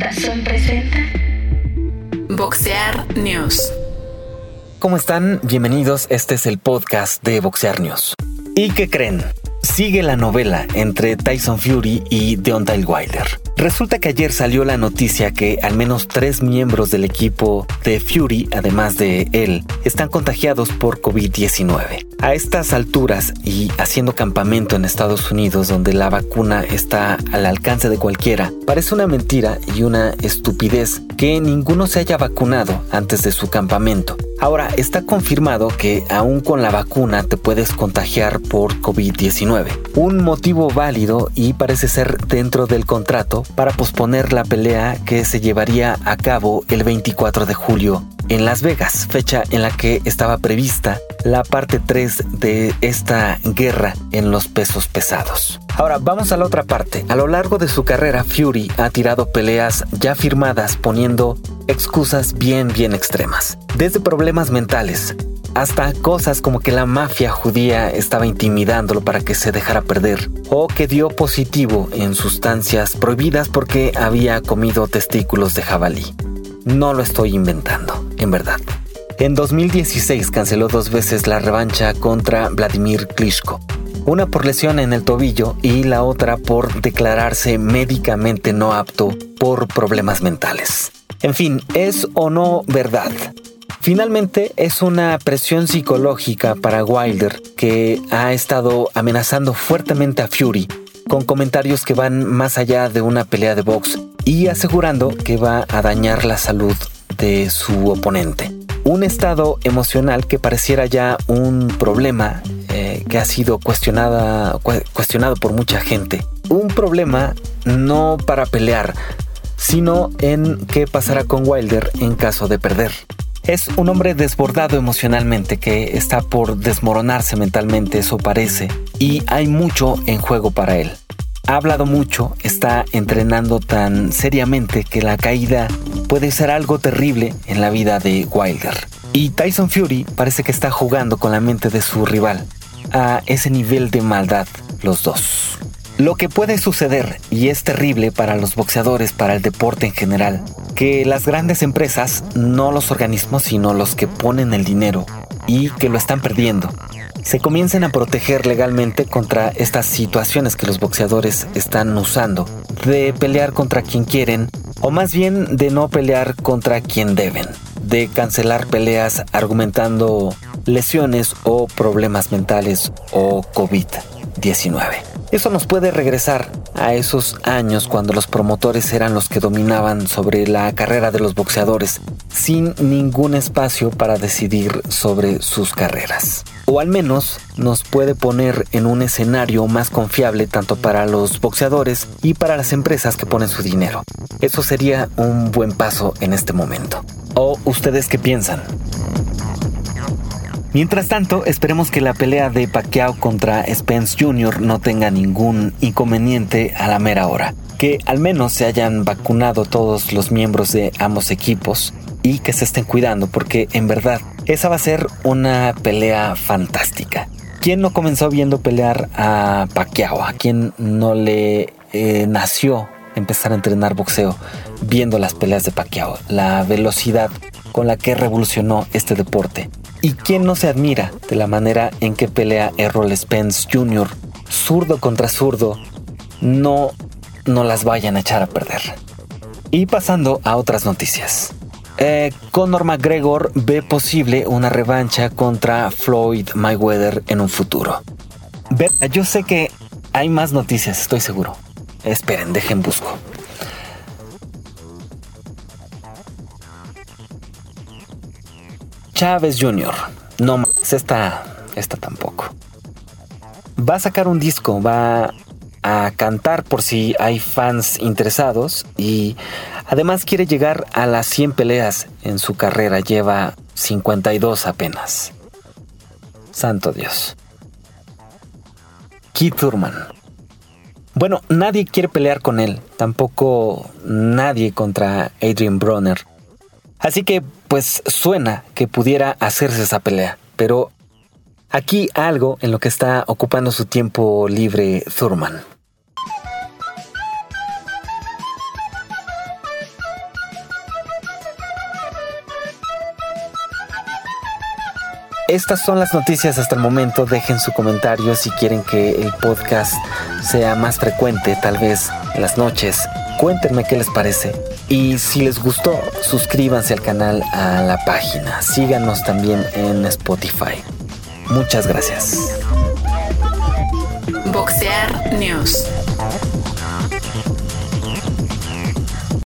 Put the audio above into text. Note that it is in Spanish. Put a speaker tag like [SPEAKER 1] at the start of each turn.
[SPEAKER 1] Presenta
[SPEAKER 2] Boxear News.
[SPEAKER 3] ¿Cómo están? Bienvenidos, este es el podcast de Boxear News. ¿Y qué creen? Sigue la novela entre Tyson Fury y Deontay Wilder. Resulta que ayer salió la noticia que al menos tres miembros del equipo de Fury, además de él, están contagiados por COVID-19. A estas alturas y haciendo campamento en Estados Unidos donde la vacuna está al alcance de cualquiera, parece una mentira y una estupidez que ninguno se haya vacunado antes de su campamento. Ahora, está confirmado que aún con la vacuna te puedes contagiar por COVID-19. Un motivo válido y parece ser dentro del contrato para posponer la pelea que se llevaría a cabo el 24 de julio en Las Vegas, fecha en la que estaba prevista la parte 3 de esta guerra en los pesos pesados. Ahora vamos a la otra parte. A lo largo de su carrera, Fury ha tirado peleas ya firmadas poniendo excusas bien bien extremas. Desde problemas mentales, hasta cosas como que la mafia judía estaba intimidándolo para que se dejara perder, o que dio positivo en sustancias prohibidas porque había comido testículos de jabalí. No lo estoy inventando, en verdad. En 2016 canceló dos veces la revancha contra Vladimir Klitschko, una por lesión en el tobillo y la otra por declararse médicamente no apto por problemas mentales. En fin, ¿es o no verdad? Finalmente es una presión psicológica para Wilder que ha estado amenazando fuertemente a Fury con comentarios que van más allá de una pelea de box y asegurando que va a dañar la salud de su oponente. Un estado emocional que pareciera ya un problema eh, que ha sido cuestionada, cuestionado por mucha gente. Un problema no para pelear, sino en qué pasará con Wilder en caso de perder. Es un hombre desbordado emocionalmente que está por desmoronarse mentalmente, eso parece, y hay mucho en juego para él. Ha hablado mucho, está entrenando tan seriamente que la caída puede ser algo terrible en la vida de Wilder. Y Tyson Fury parece que está jugando con la mente de su rival, a ese nivel de maldad, los dos. Lo que puede suceder, y es terrible para los boxeadores, para el deporte en general, que las grandes empresas, no los organismos, sino los que ponen el dinero, y que lo están perdiendo, se comiencen a proteger legalmente contra estas situaciones que los boxeadores están usando, de pelear contra quien quieren, o más bien de no pelear contra quien deben, de cancelar peleas argumentando lesiones o problemas mentales o COVID-19. Eso nos puede regresar a esos años cuando los promotores eran los que dominaban sobre la carrera de los boxeadores, sin ningún espacio para decidir sobre sus carreras. O al menos nos puede poner en un escenario más confiable tanto para los boxeadores y para las empresas que ponen su dinero. Eso sería un buen paso en este momento. ¿O ustedes qué piensan? Mientras tanto, esperemos que la pelea de Pacquiao contra Spence Jr. no tenga ningún inconveniente a la mera hora. Que al menos se hayan vacunado todos los miembros de ambos equipos y que se estén cuidando porque en verdad esa va a ser una pelea fantástica. ¿Quién no comenzó viendo pelear a Pacquiao? ¿A quién no le eh, nació empezar a entrenar boxeo viendo las peleas de Pacquiao? La velocidad con la que revolucionó este deporte ¿Y quién no se admira de la manera en que pelea Errol Spence Jr., zurdo contra zurdo? No, no las vayan a echar a perder. Y pasando a otras noticias. Eh, Conor McGregor ve posible una revancha contra Floyd Mayweather en un futuro. Yo sé que hay más noticias, estoy seguro. Esperen, dejen busco. Chávez Jr. No más, esta, esta tampoco. Va a sacar un disco, va a cantar por si hay fans interesados y además quiere llegar a las 100 peleas en su carrera, lleva 52 apenas. Santo Dios. Keith Thurman. Bueno, nadie quiere pelear con él, tampoco nadie contra Adrian Bronner. Así que pues suena que pudiera hacerse esa pelea. Pero Aquí algo en lo que está ocupando su tiempo libre Thurman. Estas son las noticias hasta el momento. Dejen su comentario si quieren que el podcast sea más frecuente, tal vez en las noches. Cuéntenme qué les parece. Y si les gustó, suscríbanse al canal, a la página. Síganos también en Spotify. Muchas gracias.
[SPEAKER 1] Boxear News.